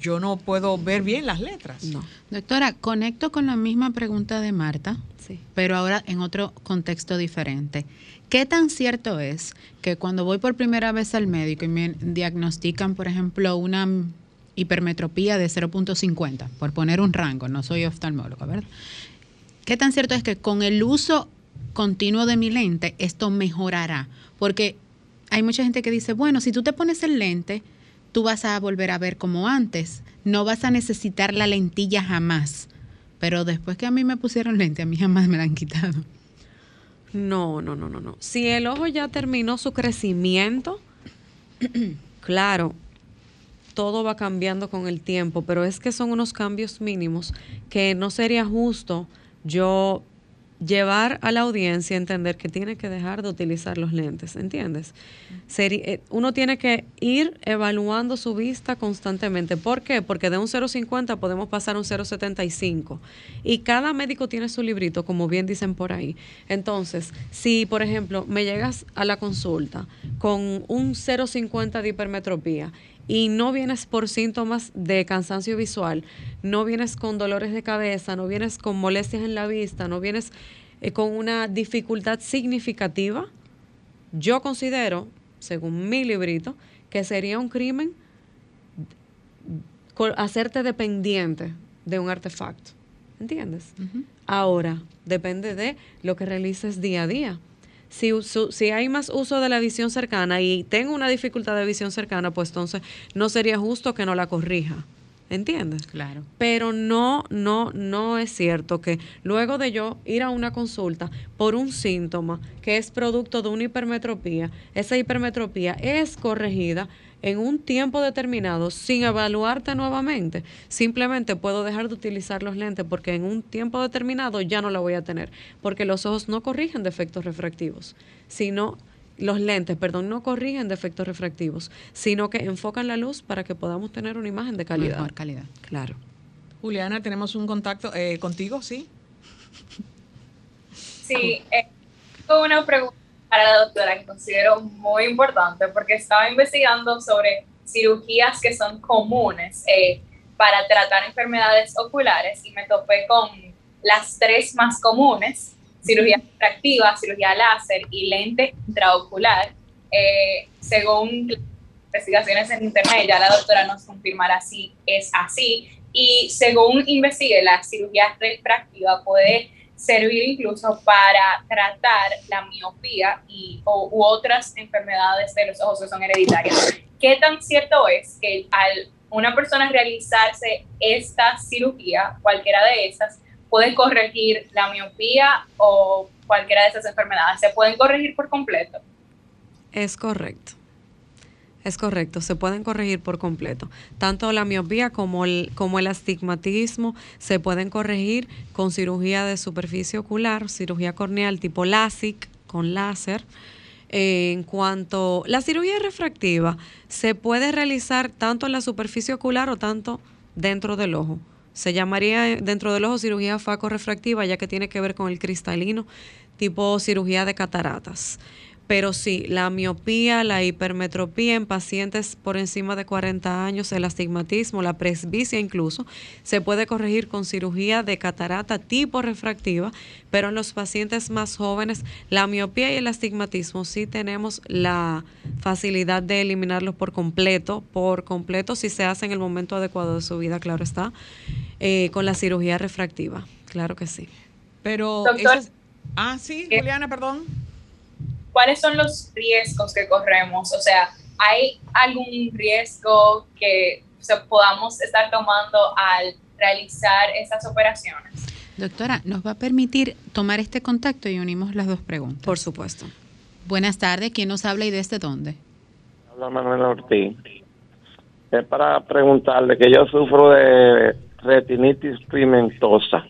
Speaker 2: yo no puedo ver bien las letras.
Speaker 4: No.
Speaker 1: Doctora, conecto con la misma pregunta de Marta,
Speaker 4: Sí.
Speaker 1: pero ahora en otro contexto diferente. ¿Qué tan cierto es que cuando voy por primera vez al médico y me diagnostican, por ejemplo, una hipermetropía de 0.50, por poner un rango, no soy oftalmólogo, ¿verdad? ¿Qué tan cierto es que con el uso continuo de mi lente esto mejorará? Porque hay mucha gente que dice, bueno, si tú te pones el lente, tú vas a volver a ver como antes, no vas a necesitar la lentilla jamás. Pero después que a mí me pusieron lente, a mí jamás me la han quitado.
Speaker 4: No, no, no, no, no. Si el ojo ya terminó su crecimiento, claro, todo va cambiando con el tiempo, pero es que son unos cambios mínimos que no sería justo yo llevar a la audiencia a entender que tiene que dejar de utilizar los lentes, ¿entiendes? Eh, uno tiene que ir evaluando su vista constantemente. ¿Por qué? Porque de un 0,50 podemos pasar a un 0,75. Y cada médico tiene su librito, como bien dicen por ahí. Entonces, si, por ejemplo, me llegas a la consulta con un 0,50 de hipermetropía y no vienes por síntomas de cansancio visual, no vienes con dolores de cabeza, no vienes con molestias en la vista, no vienes eh, con una dificultad significativa, yo considero, según mi librito, que sería un crimen hacerte dependiente de un artefacto. ¿Entiendes? Ahora, depende de lo que realices día a día. Si, uso- si hay más uso de la visión cercana y tengo una dificultad de visión cercana, pues entonces no sería justo que no la corrija. ¿Entiendes?
Speaker 1: Claro.
Speaker 4: Pero no, no, no es cierto que luego de yo ir a una consulta por un síntoma que es producto de una hipermetropía, esa hipermetropía es corregida en un tiempo determinado sin evaluarte nuevamente. Simplemente puedo dejar de utilizar los lentes porque en un tiempo determinado ya no la voy a tener, porque los ojos no corrigen defectos refractivos, sino los lentes, perdón, no corrigen defectos refractivos, sino que enfocan la luz para que podamos tener una imagen de calidad.
Speaker 1: Mejor calidad.
Speaker 4: Claro.
Speaker 2: Juliana, tenemos un contacto eh, contigo, ¿sí?
Speaker 3: Sí, eh, tengo una pregunta para la doctora que considero muy importante porque estaba investigando sobre cirugías que son comunes eh, para tratar enfermedades oculares y me topé con las tres más comunes, cirugía refractiva, cirugía láser y lente intraocular. Eh, según investigaciones en internet, ya la doctora nos confirmará si es así. Y según investigué, la cirugía refractiva puede servir incluso para tratar la miopía y, o, otras enfermedades de los ojos que son hereditarias. ¿Qué tan cierto es que al una persona realizarse esta cirugía, cualquiera de esas, puede corregir la miopía o cualquiera de esas enfermedades? ¿Se pueden corregir por completo?
Speaker 4: Es correcto. Es correcto, se pueden corregir por completo. Tanto la miopía como el, como el astigmatismo se pueden corregir con cirugía de superficie ocular, cirugía corneal tipo LASIK con láser. En cuanto la cirugía refractiva se puede realizar tanto en la superficie ocular o tanto dentro del ojo. Se llamaría eh, dentro del ojo cirugía facorefractiva ya que tiene que ver con el cristalino, tipo cirugía de cataratas. Pero sí, la miopía, la hipermetropía en pacientes por encima de 40 años, el astigmatismo, la presbicia incluso, se puede corregir con cirugía de catarata tipo refractiva, pero en los pacientes más jóvenes, la miopía y el astigmatismo sí tenemos la facilidad de eliminarlos por completo, por completo si se hace en el momento adecuado de su vida, claro está, eh, con la cirugía refractiva, claro que sí.
Speaker 2: Pero
Speaker 3: Doctor.
Speaker 2: esas- Ah, sí, Juliana, perdón.
Speaker 3: ¿Cuáles son los riesgos que corremos? O sea, ¿hay algún riesgo que se podamos estar tomando al realizar esas operaciones?
Speaker 1: Doctora, ¿nos va a permitir tomar este contacto y unimos las dos preguntas?
Speaker 4: Por supuesto.
Speaker 1: Buenas tardes, ¿quién nos habla y desde dónde?
Speaker 6: Habla Manuel Ortiz. Es para preguntarle que yo sufro de retinitis pigmentosa.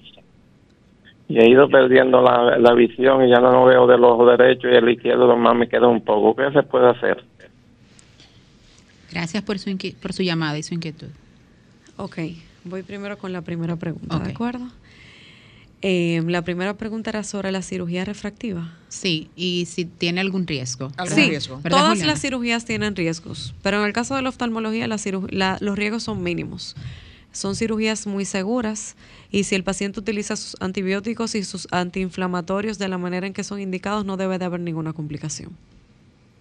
Speaker 6: Y he ido perdiendo la, la visión y ya no veo del ojo derecho y el izquierdo nomás me queda un poco. ¿Qué se puede hacer?
Speaker 1: Gracias por su, por su llamada y su inquietud.
Speaker 4: Ok, voy primero con la primera pregunta,
Speaker 1: Ok.
Speaker 4: ¿de acuerdo? Eh, la primera pregunta era sobre la cirugía refractiva.
Speaker 1: Sí, y si tiene algún riesgo.
Speaker 2: ¿Algún
Speaker 4: Sí,
Speaker 2: riesgo?
Speaker 1: ¿Verdad,
Speaker 4: todas
Speaker 1: Juliana?
Speaker 4: las cirugías tienen riesgos, pero en el caso de la oftalmología la ciru- la- los riesgos son mínimos. Son cirugías muy seguras y si el paciente utiliza sus antibióticos y sus antiinflamatorios de la manera en que son indicados, no debe de haber ninguna complicación.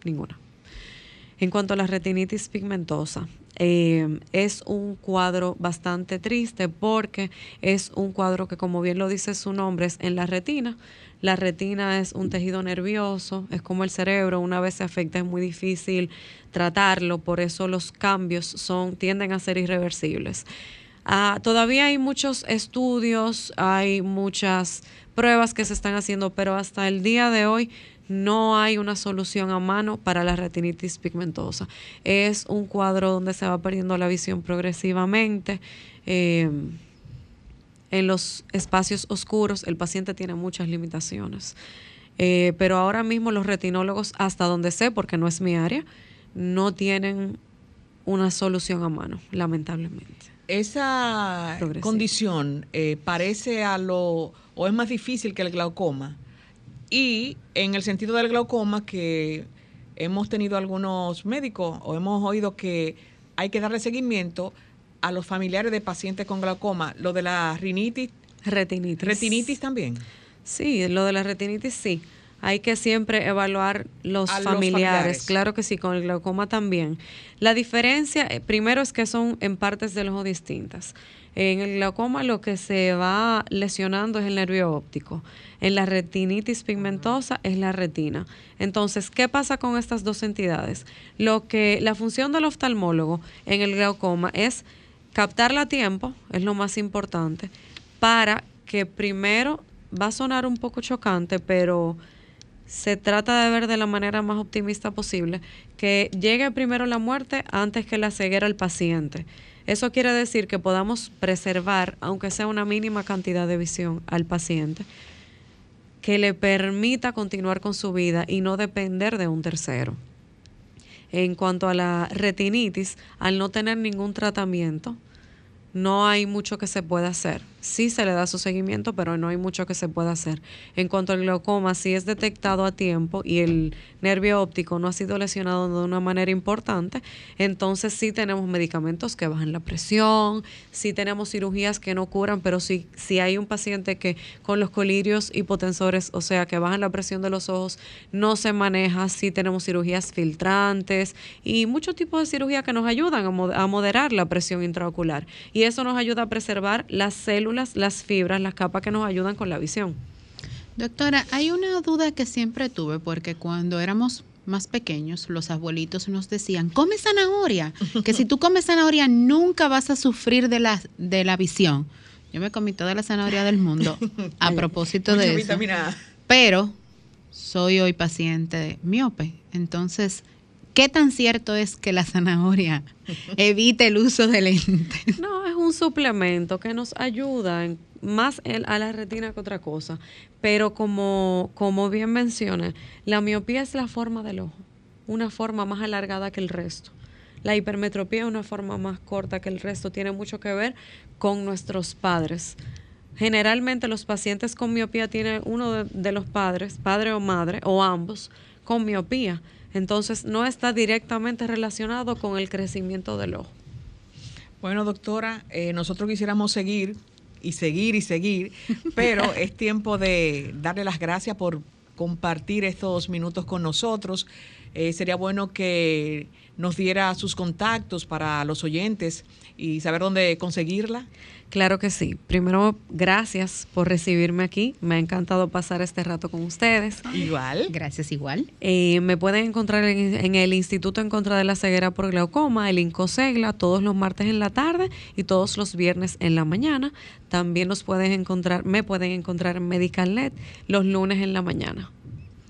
Speaker 4: Ninguna. En cuanto a la retinitis pigmentosa, eh, es un cuadro bastante triste porque es un cuadro que, como bien lo dice su nombre, es en la retina. La retina es un tejido nervioso, es como el cerebro, una vez se afecta es muy difícil tratarlo, por eso los cambios son, tienden a ser irreversibles. Ah, todavía hay muchos estudios, hay muchas pruebas que se están haciendo, pero hasta el día de hoy no hay una solución a mano para la retinitis pigmentosa. Es un cuadro donde se va perdiendo la visión progresivamente. eh, en los espacios oscuros el paciente tiene muchas limitaciones. Eh, pero ahora mismo los retinólogos, hasta donde sé, porque no es mi área, no tienen una solución a mano, lamentablemente.
Speaker 2: Esa
Speaker 4: Progresivo.
Speaker 2: condición eh, parece a lo, o es más difícil que el glaucoma. Y en el sentido del glaucoma, que hemos tenido algunos médicos o hemos oído que hay que darle seguimiento a los familiares de pacientes con glaucoma. Lo de la rinitis,
Speaker 4: Retinitis.
Speaker 2: retinitis también.
Speaker 4: Sí, lo de la retinitis sí. Hay que siempre evaluar los
Speaker 2: A los
Speaker 4: familiares.
Speaker 2: familiares.
Speaker 4: Claro que sí, con el glaucoma también. La diferencia, eh, primero, es que son en partes del ojo distintas. En el glaucoma lo que se va lesionando es el nervio óptico. En la retinitis pigmentosa es la retina. Entonces, ¿qué pasa con estas dos entidades? Lo que la función del oftalmólogo en el glaucoma es captarla a tiempo, es lo más importante, para que primero va a sonar un poco chocante, pero se trata de ver de la manera más optimista posible, que llegue primero la muerte antes que la ceguera al paciente. Eso quiere decir que podamos preservar, aunque sea una mínima cantidad de visión al paciente, que le permita continuar con su vida y no depender de un tercero. En cuanto a la retinitis, al no tener ningún tratamiento, no hay mucho que se pueda hacer. Sí se le da su seguimiento, pero no hay mucho que se pueda hacer. En cuanto al glaucoma, si es detectado a tiempo y el nervio óptico no ha sido lesionado de una manera importante, entonces sí tenemos medicamentos que bajan la presión, sí tenemos cirugías que no curan, pero si, hay un paciente que con los colirios hipotensores, o sea, que bajan la presión de los ojos, no se maneja, sí tenemos cirugías filtrantes y muchos tipos de cirugía que nos ayudan a moderar la presión intraocular. Y eso nos ayuda a preservar las células, las fibras, las capas que nos ayudan con la visión.
Speaker 1: Doctora, hay una duda que siempre tuve porque cuando éramos más pequeños, los abuelitos nos decían, come zanahoria, que si tú comes zanahoria nunca vas a sufrir de la, de la visión. Yo me comí toda la zanahoria del mundo a propósito de eso.
Speaker 2: vitamina A.
Speaker 1: Pero soy hoy paciente de miope. Entonces, ¿qué tan cierto es que la zanahoria evite el uso de lentes?
Speaker 4: No, es un suplemento que nos ayuda más a la retina que otra cosa. Pero como, como bien mencioné, la miopía es la forma del ojo, una forma más alargada que el resto. La hipermetropía es una forma más corta que el resto, tiene mucho que ver con nuestros padres. Generalmente los pacientes con miopía tienen uno de los padres, padre o madre, o ambos, con miopía. Entonces no está directamente relacionado con el crecimiento del ojo.
Speaker 2: Bueno, doctora, eh, nosotros quisiéramos seguir y seguir y seguir, pero es tiempo de darle las gracias por compartir estos minutos con nosotros. Eh, sería bueno que nos diera sus contactos para los oyentes y saber dónde conseguirla.
Speaker 4: Claro que sí. Primero, gracias por recibirme aquí. Me ha encantado pasar este rato con ustedes.
Speaker 2: Igual.
Speaker 1: Gracias igual.
Speaker 4: Eh, me pueden encontrar en, en el Instituto en contra de la ceguera por glaucoma, el INCOSEGLA, todos los martes en la tarde y todos los viernes en la mañana. También los pueden encontrar, me pueden encontrar en MedicalNet los lunes en la mañana.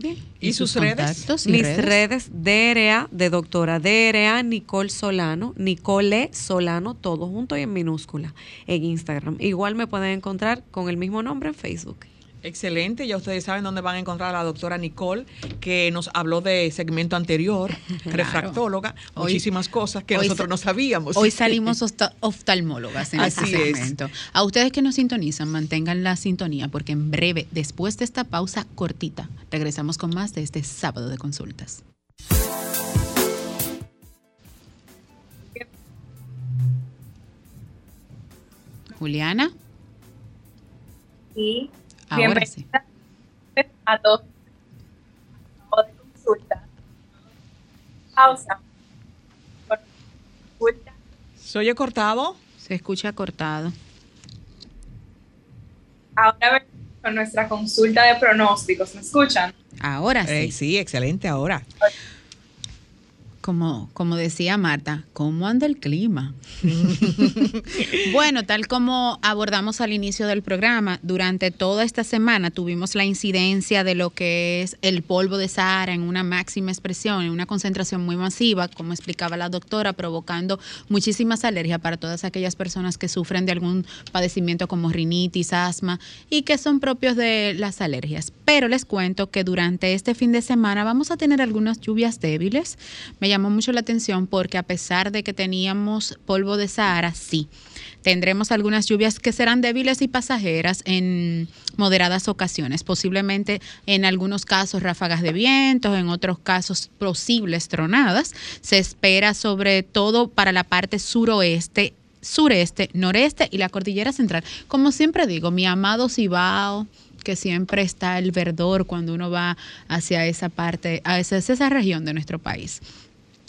Speaker 1: Bien.
Speaker 2: ¿Y sus redes?
Speaker 1: y
Speaker 4: Mis redes? DRA de doctora DRA Nicole Solano, Nicole Solano, todo junto y en minúscula en Instagram. Igual me pueden encontrar con el mismo nombre en Facebook.
Speaker 2: Excelente, ya ustedes saben dónde van a encontrar a la doctora Nicole, que nos habló de segmento anterior, refractóloga, muchísimas cosas que nosotros no sabíamos.
Speaker 1: Hoy salimos oftalmólogas en este segmento. A ustedes que nos sintonizan, mantengan la sintonía, porque en breve, después de esta pausa cortita, regresamos con más de este sábado de consultas. Juliana.
Speaker 3: Sí. Ahora sí. a todos de consulta. Pausa.
Speaker 2: ¿Se oye cortado?
Speaker 1: Se escucha cortado.
Speaker 3: Ahora con nuestra consulta de pronósticos. ¿Me escuchan?
Speaker 1: Ahora sí.
Speaker 2: Eh, sí, excelente, ahora
Speaker 1: como, como decía Marta, ¿cómo anda el clima? bueno, tal como abordamos al inicio del programa, durante toda esta semana tuvimos la incidencia de lo que es el polvo de Sahara en una máxima expresión, en una concentración muy masiva, como explicaba la doctora, provocando muchísimas alergias para todas aquellas personas que sufren de algún padecimiento como rinitis, asma y que son propios de las alergias. Pero les cuento que durante este fin de semana vamos a tener algunas lluvias débiles llamó mucho la atención porque a pesar de que teníamos polvo de Sahara, sí, tendremos algunas lluvias que serán débiles y pasajeras en moderadas ocasiones, posiblemente en algunos casos ráfagas de vientos, en otros casos posibles tronadas. Se espera sobre todo para la parte suroeste sureste, noreste y la cordillera central. Como siempre digo, mi amado Cibao, que siempre está el verdor cuando uno va hacia esa parte, hacia esa región de nuestro país.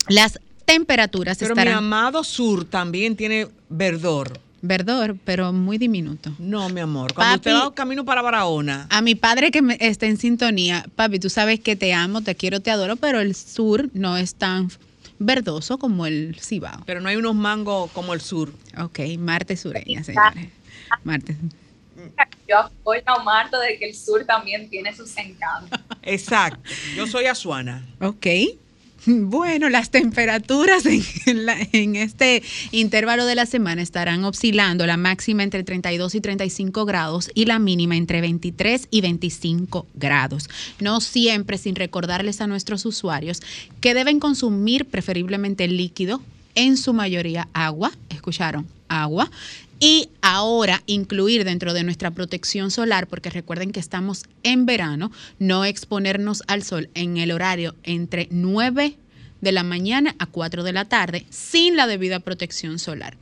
Speaker 1: Las temperaturas
Speaker 2: pero
Speaker 1: estarán...
Speaker 2: mi amado sur también tiene verdor.
Speaker 1: Verdor, pero muy diminuto.
Speaker 2: No, mi amor. Cuando usted va camino para Barahona.
Speaker 1: A mi padre que me, está en sintonía, papi, tú sabes que te amo, te quiero, te adoro, pero el sur no es tan verdoso como el Cibao.
Speaker 2: Pero no hay unos mangos como el sur.
Speaker 1: Ok, Marte sureña, señores. Marte.
Speaker 3: Yo apoyo a Marta de que el sur también tiene sus encantos.
Speaker 2: Exacto. Yo soy Azuana.
Speaker 1: Ok. Bueno, las temperaturas en, este intervalo de la semana estarán oscilando, la máxima entre 32 y 35 grados y la mínima entre 23 y 25 grados. No siempre sin recordarles a nuestros usuarios que deben consumir preferiblemente líquido, en su mayoría agua, escucharon, agua, y ahora incluir dentro de nuestra protección solar, porque recuerden que estamos en verano, no exponernos al sol en el horario entre 9 de la mañana a 4 de la tarde sin la debida protección solar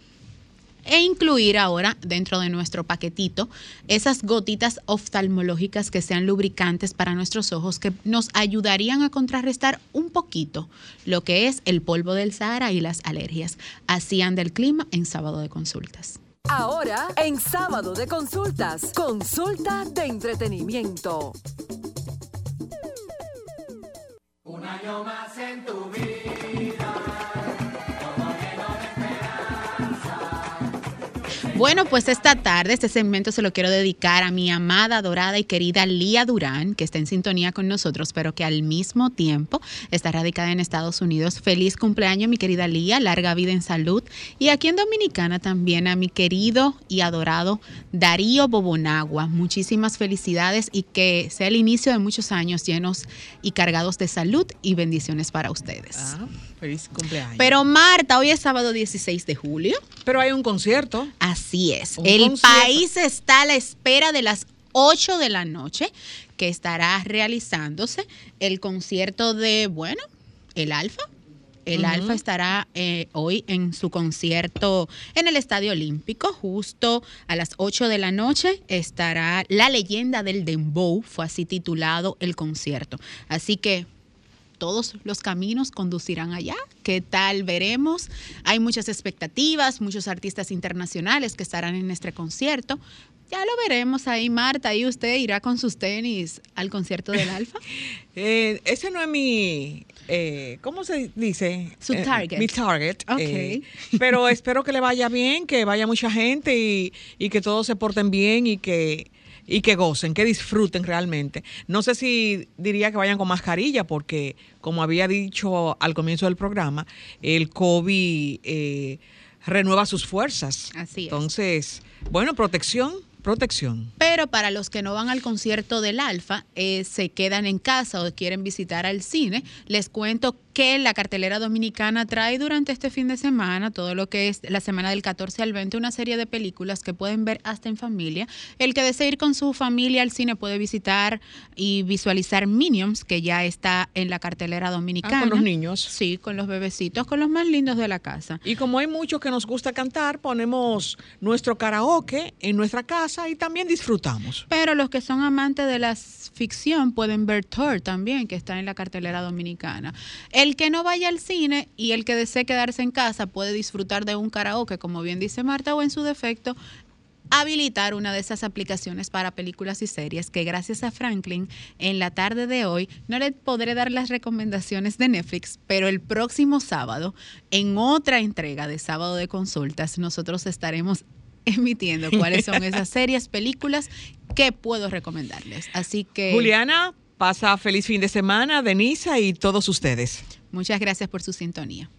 Speaker 1: e incluir ahora dentro de nuestro paquetito esas gotitas oftalmológicas que sean lubricantes para nuestros ojos que nos ayudarían a contrarrestar un poquito lo que es el polvo del Sahara y las alergias. Así anda el clima en sábado de consultas.
Speaker 5: Ahora, en sábado de consultas, consulta de entretenimiento.
Speaker 7: Un año más en tu vida.
Speaker 1: Bueno, pues esta tarde este segmento se lo quiero dedicar a mi amada, adorada y querida Lía Durán, que está en sintonía con nosotros, pero que al mismo tiempo está radicada en Estados Unidos. Feliz cumpleaños, mi querida Lía, larga vida en salud. Y aquí en Dominicana también a mi querido y adorado Darío Bobonagua. Muchísimas felicidades y que sea el inicio de muchos años llenos y cargados de salud y bendiciones para ustedes.
Speaker 2: Ah, feliz cumpleaños.
Speaker 1: Pero Marta, hoy es sábado 16 de julio.
Speaker 2: Pero hay un concierto.
Speaker 1: Así es. el país está a la espera de las 8 de la noche que estará realizándose el concierto de, bueno, el Alfa. El Alfa estará eh, hoy en su concierto en el Estadio Olímpico, justo a las 8 de la noche estará La leyenda del Dembow, fue así titulado el concierto. Así que todos los caminos conducirán allá. ¿Qué tal veremos? Hay muchas expectativas, muchos artistas internacionales que estarán en este concierto. Ya lo veremos ahí, Marta. ¿Y usted irá con sus tenis al concierto del Alfa?
Speaker 2: Eh, ese no es mi, eh, ¿cómo se dice?
Speaker 1: Su eh, target.
Speaker 2: mi target.
Speaker 1: Ok.
Speaker 2: pero espero que le vaya bien, que vaya mucha gente y, y que todos se porten bien y que y que gocen, que disfruten realmente. No sé si diría que vayan con mascarilla, porque como había dicho al comienzo del programa, el COVID eh, renueva sus fuerzas.
Speaker 1: Así es.
Speaker 2: Entonces, bueno, protección protección.
Speaker 1: Pero para los que no van al concierto del Alfa, eh, se quedan en casa o quieren visitar al cine, les cuento que la cartelera dominicana trae durante este fin de semana, todo lo que es la semana del 14 al 20, una serie de películas que pueden ver hasta en familia. El que desee ir con su familia al cine puede visitar y visualizar Minions, que ya está en la cartelera dominicana.
Speaker 2: Ah, con los niños.
Speaker 1: Sí, con los bebecitos, con los más lindos de la casa.
Speaker 2: Y como hay muchos que nos gusta cantar, ponemos nuestro karaoke en nuestra casa y también disfrutamos.
Speaker 1: Pero los que son amantes de la ficción pueden ver Thor también, que está en la cartelera dominicana. El que no vaya al cine y el que desee quedarse en casa puede disfrutar de un karaoke, como bien dice Marta, o en su defecto, habilitar una de esas aplicaciones para películas y series que gracias a Franklin en la tarde de hoy no le podré dar las recomendaciones de Netflix, pero el próximo sábado, en otra entrega de sábado de consultas, nosotros estaremos emitiendo cuáles son esas series, películas que puedo recomendarles. Así que...
Speaker 2: Juliana, pasa feliz fin de semana, Denisa y todos ustedes.
Speaker 1: Muchas gracias por su sintonía.